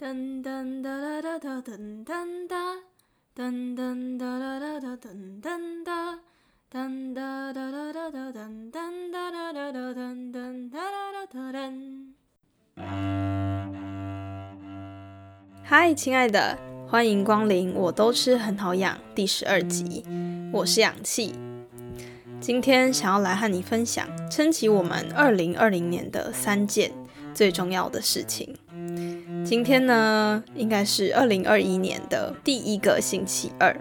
噔噔哒哒哒哒噔噔哒，噔噔哒哒哒哒噔噔哒，噔哒哒哒哒哒噔噔哒哒哒哒噔噔哒哒哒哒噔。嗨，亲爱的，欢迎光临，我都吃很好养第十二集，我是氧气。今天想要来和你分享，撑起我们二零二零年的三件最重要的事情。今天呢，应该是二零二一年的第一个星期二。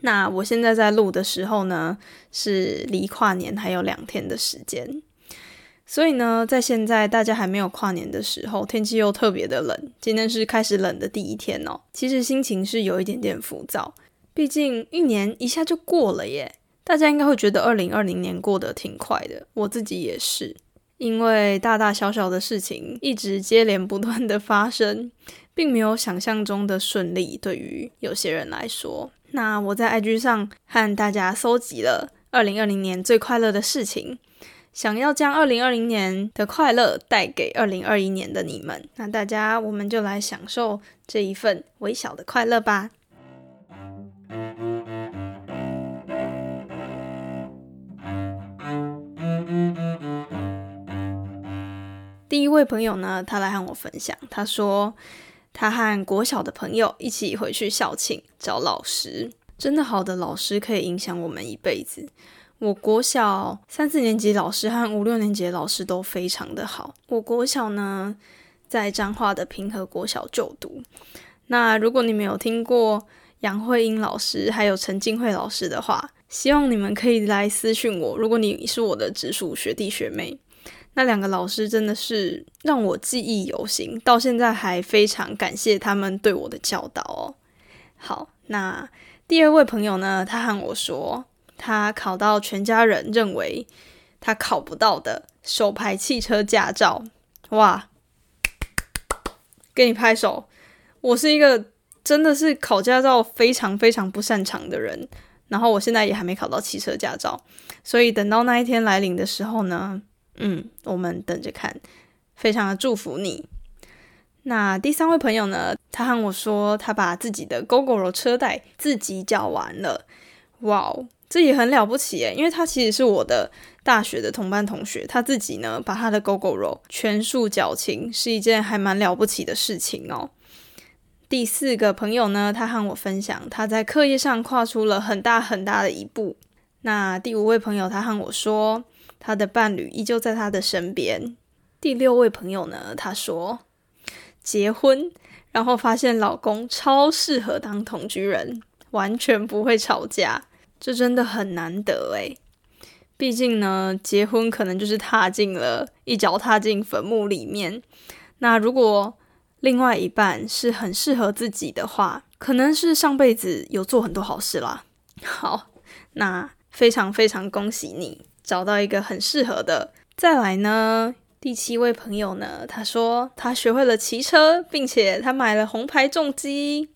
那我现在在录的时候呢，是离跨年还有两天的时间。所以呢，在现在大家还没有跨年的时候，天气又特别的冷。今天是开始冷的第一天哦。其实心情是有一点点浮躁，毕竟一年一下就过了耶。大家应该会觉得二零二零年过得挺快的，我自己也是。因为大大小小的事情一直接连不断的发生，并没有想象中的顺利。对于有些人来说，那我在 IG 上和大家搜集了二零二零年最快乐的事情，想要将二零二零年的快乐带给二零二一年的你们。那大家，我们就来享受这一份微小的快乐吧。第一位朋友呢，他来和我分享，他说他和国小的朋友一起回去校庆找老师，真的好的老师可以影响我们一辈子。我国小三四年级老师和五六年级老师都非常的好。我国小呢在彰化的平和国小就读。那如果你们有听过杨慧英老师还有陈静慧老师的话，希望你们可以来私讯我。如果你是我的直属学弟学妹。那两个老师真的是让我记忆犹新，到现在还非常感谢他们对我的教导哦。好，那第二位朋友呢？他和我说，他考到全家人认为他考不到的手牌汽车驾照。哇，给你拍手！我是一个真的是考驾照非常非常不擅长的人，然后我现在也还没考到汽车驾照，所以等到那一天来临的时候呢？嗯，我们等着看，非常的祝福你。那第三位朋友呢？他和我说，他把自己的 GoGo 车贷自己缴完了。哇哦，这也很了不起诶，因为他其实是我的大学的同班同学，他自己呢把他的 GoGo 全数缴清，是一件还蛮了不起的事情哦。第四个朋友呢，他和我分享，他在课业上跨出了很大很大的一步。那第五位朋友，他和我说。他的伴侣依旧在他的身边。第六位朋友呢？他说结婚，然后发现老公超适合当同居人，完全不会吵架，这真的很难得诶。毕竟呢，结婚可能就是踏进了一脚踏进坟墓里面。那如果另外一半是很适合自己的话，可能是上辈子有做很多好事啦。好，那非常非常恭喜你。找到一个很适合的，再来呢？第七位朋友呢？他说他学会了骑车，并且他买了红牌重机，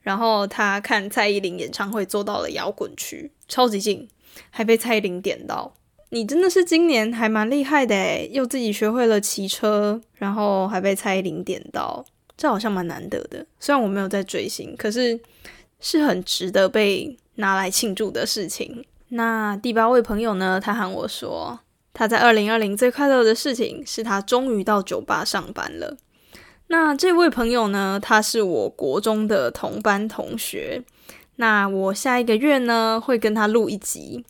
然后他看蔡依林演唱会坐到了摇滚区，超级近，还被蔡依林点到。你真的是今年还蛮厉害的诶，又自己学会了骑车，然后还被蔡依林点到，这好像蛮难得的。虽然我没有在追星，可是是很值得被拿来庆祝的事情。那第八位朋友呢？他喊我说，他在二零二零最快乐的事情是他终于到酒吧上班了。那这位朋友呢？他是我国中的同班同学。那我下一个月呢，会跟他录一集，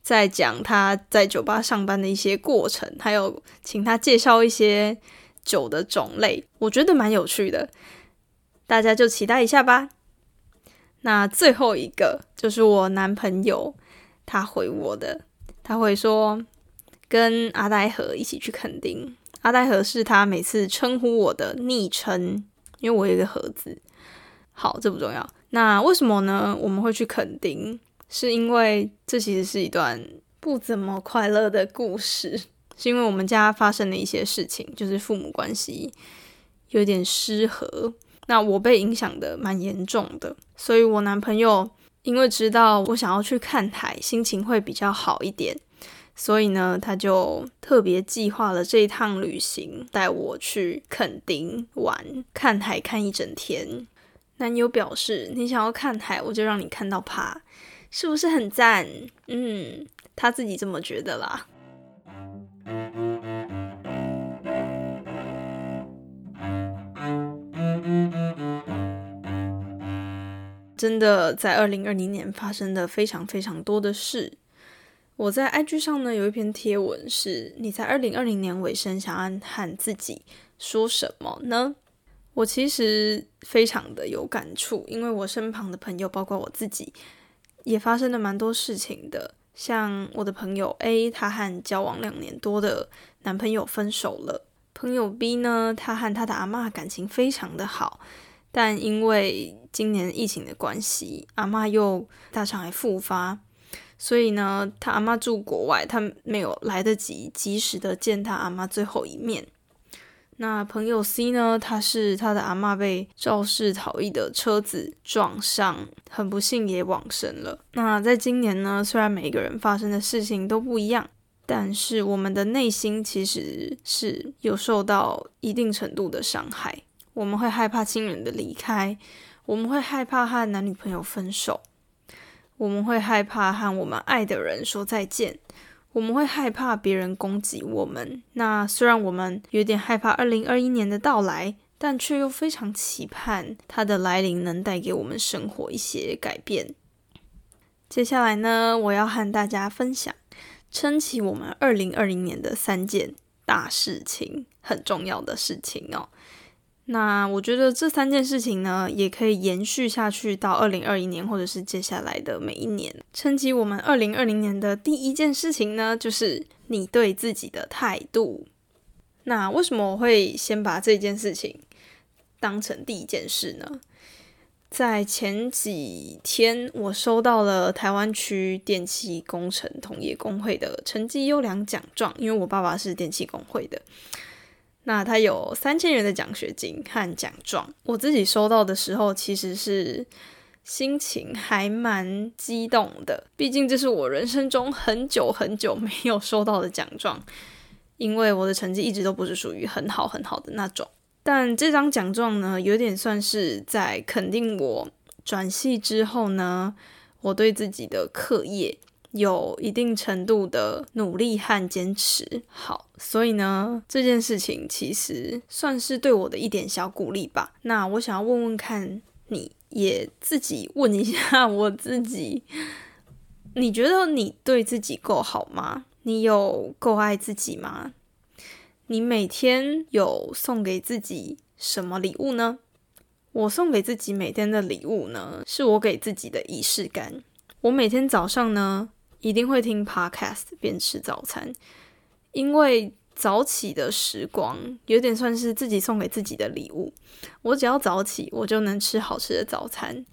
在讲他在酒吧上班的一些过程，还有请他介绍一些酒的种类，我觉得蛮有趣的，大家就期待一下吧。那最后一个就是我男朋友。他回我的，他会说跟阿呆和一起去垦丁。阿呆和是他每次称呼我的昵称，因为我有一个盒子。好，这不重要。那为什么呢？我们会去垦丁，是因为这其实是一段不怎么快乐的故事，是因为我们家发生了一些事情，就是父母关系有点失和，那我被影响的蛮严重的，所以我男朋友。因为知道我想要去看海，心情会比较好一点，所以呢，他就特别计划了这一趟旅行，带我去垦丁玩，看海看一整天。男友表示：“你想要看海，我就让你看到趴，是不是很赞？”嗯，他自己这么觉得啦。真的，在二零二零年发生的非常非常多的事。我在 IG 上呢有一篇贴文，是你在二零二零年尾声想要和自己说什么呢？我其实非常的有感触，因为我身旁的朋友，包括我自己，也发生了蛮多事情的。像我的朋友 A，他和交往两年多的男朋友分手了；朋友 B 呢，他和他的阿妈感情非常的好，但因为今年疫情的关系，阿妈又大肠癌复发。所以呢，他阿妈住国外，他没有来得及及时的见他阿妈最后一面。那朋友 C 呢，他是他的阿妈被肇事逃逸的车子撞上，很不幸也往生了。那在今年呢，虽然每一个人发生的事情都不一样，但是我们的内心其实是有受到一定程度的伤害。我们会害怕亲人的离开，我们会害怕和男女朋友分手。我们会害怕和我们爱的人说再见，我们会害怕别人攻击我们。那虽然我们有点害怕二零二一年的到来，但却又非常期盼它的来临能带给我们生活一些改变。接下来呢，我要和大家分享撑起我们二零二零年的三件大事情，很重要的事情哦。那我觉得这三件事情呢，也可以延续下去到二零二一年，或者是接下来的每一年。撑起我们二零二零年的第一件事情呢，就是你对自己的态度。那为什么我会先把这件事情当成第一件事呢？在前几天，我收到了台湾区电气工程同业工会的成绩优良奖状，因为我爸爸是电气工会的。那他有三千元的奖学金和奖状，我自己收到的时候，其实是心情还蛮激动的。毕竟这是我人生中很久很久没有收到的奖状，因为我的成绩一直都不是属于很好很好的那种。但这张奖状呢，有点算是在肯定我转系之后呢，我对自己的课业。有一定程度的努力和坚持，好，所以呢，这件事情其实算是对我的一点小鼓励吧。那我想要问问看，你也自己问一下 我自己，你觉得你对自己够好吗？你有够爱自己吗？你每天有送给自己什么礼物呢？我送给自己每天的礼物呢，是我给自己的仪式感。我每天早上呢。一定会听 podcast 边吃早餐，因为早起的时光有点算是自己送给自己的礼物。我只要早起，我就能吃好吃的早餐。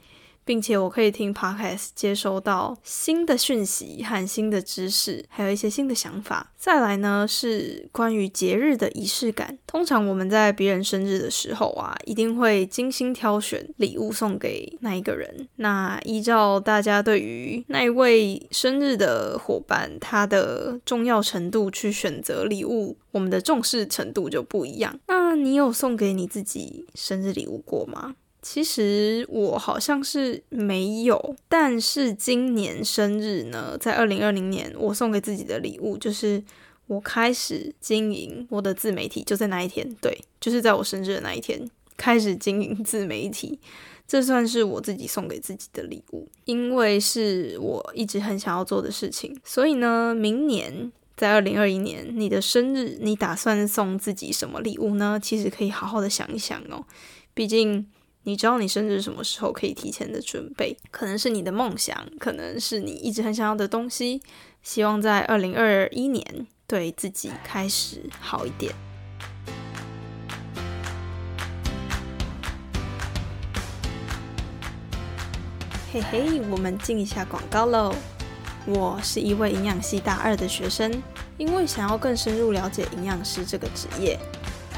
并且我可以听 podcast 接收到新的讯息和新的知识，还有一些新的想法。再来呢是关于节日的仪式感。通常我们在别人生日的时候啊，一定会精心挑选礼物送给那一个人。那依照大家对于那一位生日的伙伴他的重要程度去选择礼物，我们的重视程度就不一样。那你有送给你自己生日礼物过吗？其实我好像是没有，但是今年生日呢，在二零二零年，我送给自己的礼物就是我开始经营我的自媒体，就在那一天，对，就是在我生日的那一天开始经营自媒体，这算是我自己送给自己的礼物，因为是我一直很想要做的事情，所以呢，明年在二零二一年你的生日，你打算送自己什么礼物呢？其实可以好好的想一想哦，毕竟。你知道你生日什么时候可以提前的准备？可能是你的梦想，可能是你一直很想要的东西。希望在二零二一年对自己开始好一点。嘿嘿，我们进一下广告喽。我是一位营养系大二的学生，因为想要更深入了解营养师这个职业。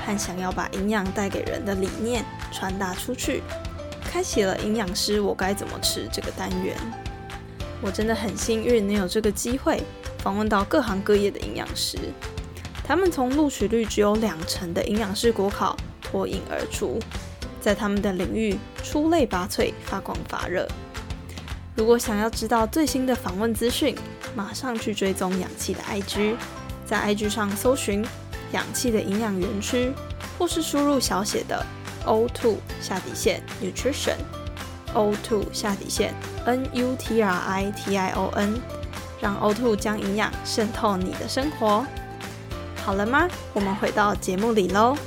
和想要把营养带给人的理念传达出去，开启了营养师我该怎么吃这个单元。我真的很幸运能有这个机会，访问到各行各业的营养师，他们从录取率只有两成的营养师国考脱颖而出，在他们的领域出类拔萃，发光发热。如果想要知道最新的访问资讯，马上去追踪氧气的 IG，在 IG 上搜寻氧气的营养园区，或是输入小写的 O two 下底线 Nutrition，O two 下底线 N U T R I T I O N，让 O two 将营养渗透你的生活。好了吗？我们回到节目里喽。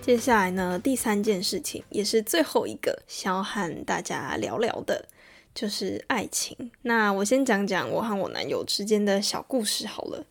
接下来呢，第三件事情也是最后一个想要和大家聊聊的，就是爱情。那我先讲讲我和我男友之间的小故事好了。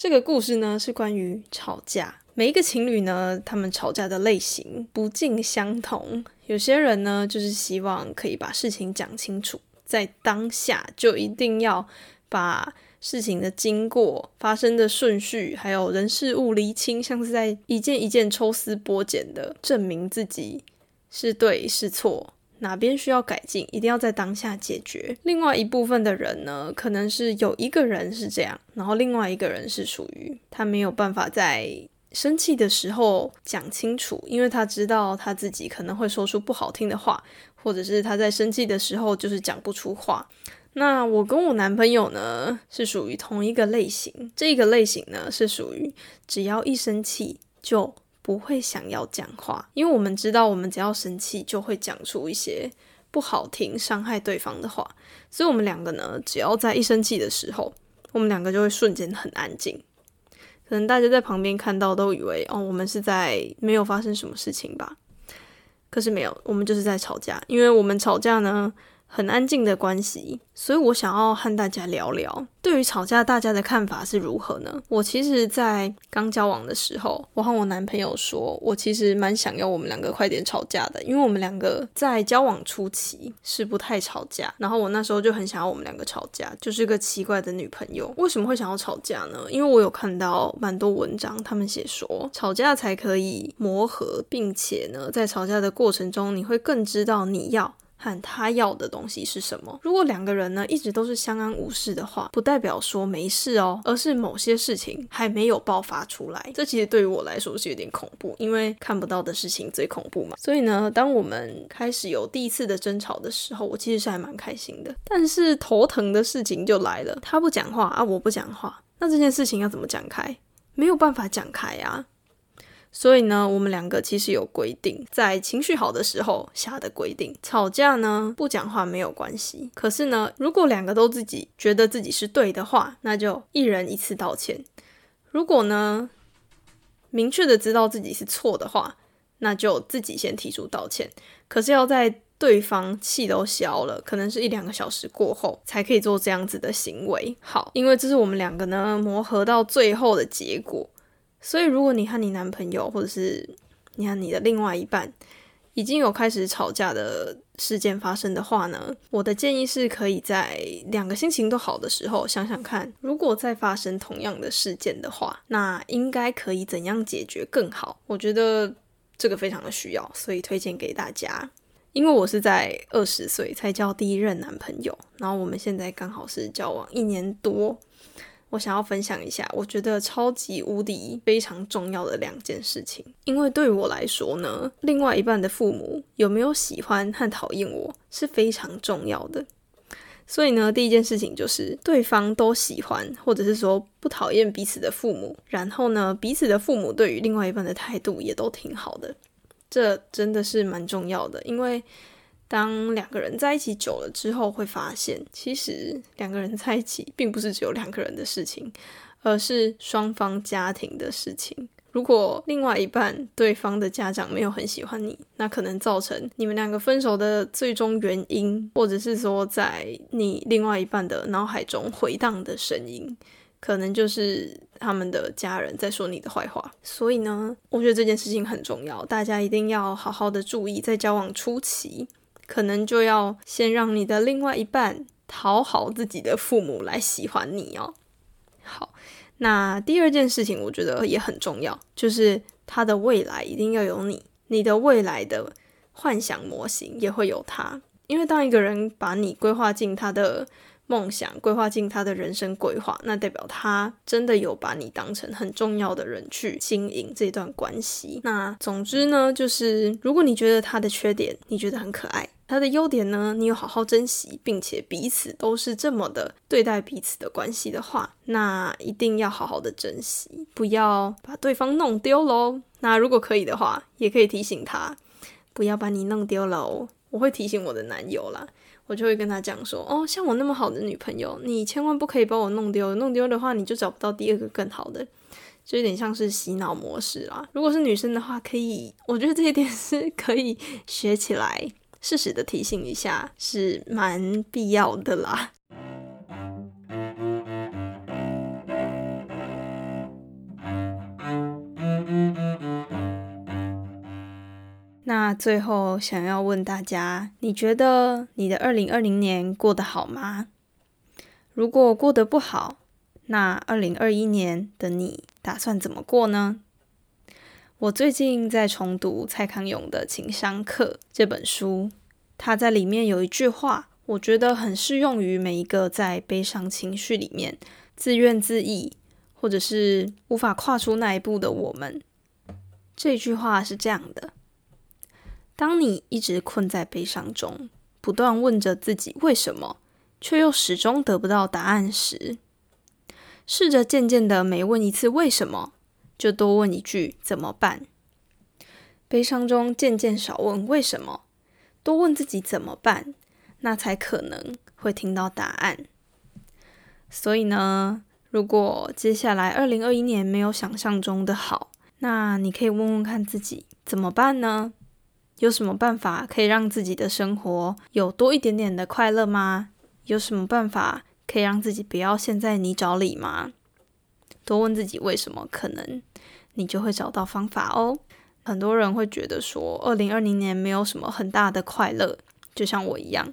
这个故事呢是关于吵架。每一个情侣呢，他们吵架的类型不尽相同。有些人呢，就是希望可以把事情讲清楚，在当下就一定要把。事情的经过、发生的顺序，还有人事物厘清，像是在一件一件抽丝剥茧的证明自己是对是错，哪边需要改进，一定要在当下解决。另外一部分的人呢，可能是有一个人是这样，然后另外一个人是属于他没有办法在生气的时候讲清楚，因为他知道他自己可能会说出不好听的话，或者是他在生气的时候就是讲不出话。那我跟我男朋友呢是属于同一个类型，这个类型呢是属于只要一生气就不会想要讲话，因为我们知道我们只要生气就会讲出一些不好听、伤害对方的话，所以我们两个呢只要在一生气的时候，我们两个就会瞬间很安静，可能大家在旁边看到都以为哦我们是在没有发生什么事情吧，可是没有，我们就是在吵架，因为我们吵架呢。很安静的关系，所以我想要和大家聊聊，对于吵架，大家的看法是如何呢？我其实，在刚交往的时候，我和我男朋友说，我其实蛮想要我们两个快点吵架的，因为我们两个在交往初期是不太吵架，然后我那时候就很想要我们两个吵架，就是个奇怪的女朋友。为什么会想要吵架呢？因为我有看到蛮多文章，他们写说，吵架才可以磨合，并且呢，在吵架的过程中，你会更知道你要。和他要的东西是什么？如果两个人呢一直都是相安无事的话，不代表说没事哦，而是某些事情还没有爆发出来。这其实对于我来说是有点恐怖，因为看不到的事情最恐怖嘛。所以呢，当我们开始有第一次的争吵的时候，我其实是还蛮开心的。但是头疼的事情就来了，他不讲话啊，我不讲话，那这件事情要怎么讲开？没有办法讲开啊。所以呢，我们两个其实有规定，在情绪好的时候下的规定。吵架呢，不讲话没有关系。可是呢，如果两个都自己觉得自己是对的话，那就一人一次道歉。如果呢，明确的知道自己是错的话，那就自己先提出道歉。可是要在对方气都消了，可能是一两个小时过后，才可以做这样子的行为。好，因为这是我们两个呢磨合到最后的结果。所以，如果你和你男朋友，或者是你和你的另外一半，已经有开始吵架的事件发生的话呢，我的建议是可以在两个心情都好的时候想想看，如果再发生同样的事件的话，那应该可以怎样解决更好？我觉得这个非常的需要，所以推荐给大家。因为我是在二十岁才交第一任男朋友，然后我们现在刚好是交往一年多。我想要分享一下，我觉得超级无敌非常重要的两件事情。因为对于我来说呢，另外一半的父母有没有喜欢和讨厌我是非常重要的。所以呢，第一件事情就是对方都喜欢，或者是说不讨厌彼此的父母。然后呢，彼此的父母对于另外一半的态度也都挺好的，这真的是蛮重要的，因为。当两个人在一起久了之后，会发现其实两个人在一起并不是只有两个人的事情，而是双方家庭的事情。如果另外一半对方的家长没有很喜欢你，那可能造成你们两个分手的最终原因，或者是说在你另外一半的脑海中回荡的声音，可能就是他们的家人在说你的坏话。所以呢，我觉得这件事情很重要，大家一定要好好的注意，在交往初期。可能就要先让你的另外一半讨好自己的父母来喜欢你哦。好，那第二件事情我觉得也很重要，就是他的未来一定要有你，你的未来的幻想模型也会有他。因为当一个人把你规划进他的梦想，规划进他的人生规划，那代表他真的有把你当成很重要的人去经营这段关系。那总之呢，就是如果你觉得他的缺点你觉得很可爱，他的优点呢你有好好珍惜，并且彼此都是这么的对待彼此的关系的话，那一定要好好的珍惜，不要把对方弄丢喽。那如果可以的话，也可以提醒他不要把你弄丢了哦。我会提醒我的男友啦。我就会跟他讲说，哦，像我那么好的女朋友，你千万不可以把我弄丢，弄丢的话，你就找不到第二个更好的，就有点像是洗脑模式啦。如果是女生的话，可以，我觉得这一点是可以学起来，适时的提醒一下是蛮必要的啦。那最后想要问大家，你觉得你的二零二零年过得好吗？如果过得不好，那二零二一年的你打算怎么过呢？我最近在重读蔡康永的《情商课》这本书，他在里面有一句话，我觉得很适用于每一个在悲伤情绪里面自怨自艾，或者是无法跨出那一步的我们。这句话是这样的。当你一直困在悲伤中，不断问着自己为什么，却又始终得不到答案时，试着渐渐的每问一次为什么，就多问一句怎么办。悲伤中渐渐少问为什么，多问自己怎么办，那才可能会听到答案。所以呢，如果接下来二零二一年没有想象中的好，那你可以问问看自己怎么办呢？有什么办法可以让自己的生活有多一点点的快乐吗？有什么办法可以让自己不要陷在泥沼里吗？多问自己为什么，可能你就会找到方法哦。很多人会觉得说，二零二零年没有什么很大的快乐，就像我一样。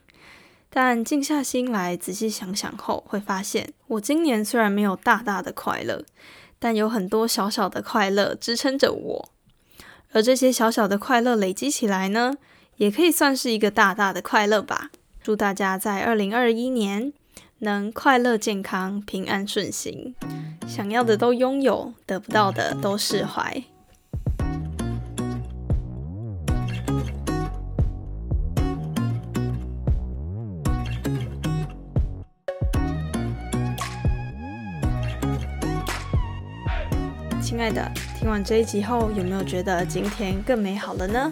但静下心来仔细想想后，会发现我今年虽然没有大大的快乐，但有很多小小的快乐支撑着我。而这些小小的快乐累积起来呢，也可以算是一个大大的快乐吧。祝大家在二零二一年能快乐、健康、平安、顺心，想要的都拥有，得不到的都释怀。亲爱的。听完这一集后，有没有觉得今天更美好了呢？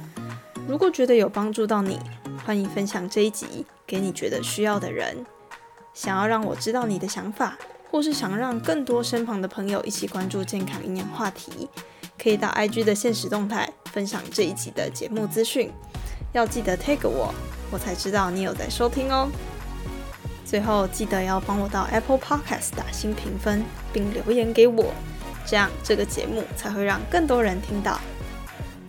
如果觉得有帮助到你，欢迎分享这一集给你觉得需要的人。想要让我知道你的想法，或是想让更多身旁的朋友一起关注健康营养话题，可以到 IG 的现实动态分享这一集的节目资讯。要记得 tag 我，我才知道你有在收听哦。最后记得要帮我到 Apple Podcast 打新评分，并留言给我。这样这个节目才会让更多人听到。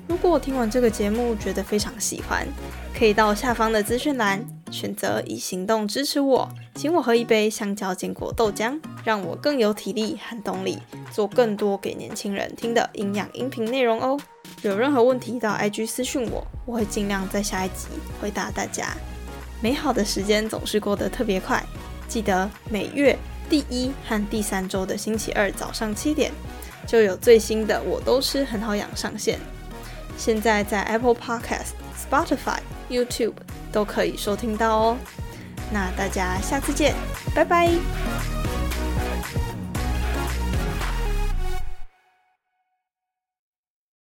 如果我听完这个节目觉得非常喜欢，可以到下方的资讯栏选择以行动支持我，请我喝一杯香蕉坚果豆浆，让我更有体力和动力做更多给年轻人听的营养音频内容哦。有任何问题到 IG 私讯我，我会尽量在下一集回答大家。美好的时间总是过得特别快，记得每月。第一和第三周的星期二早上七点，就有最新的《我都吃很好养》上线。现在在 Apple Podcast、Spotify、YouTube 都可以收听到哦。那大家下次见，拜拜。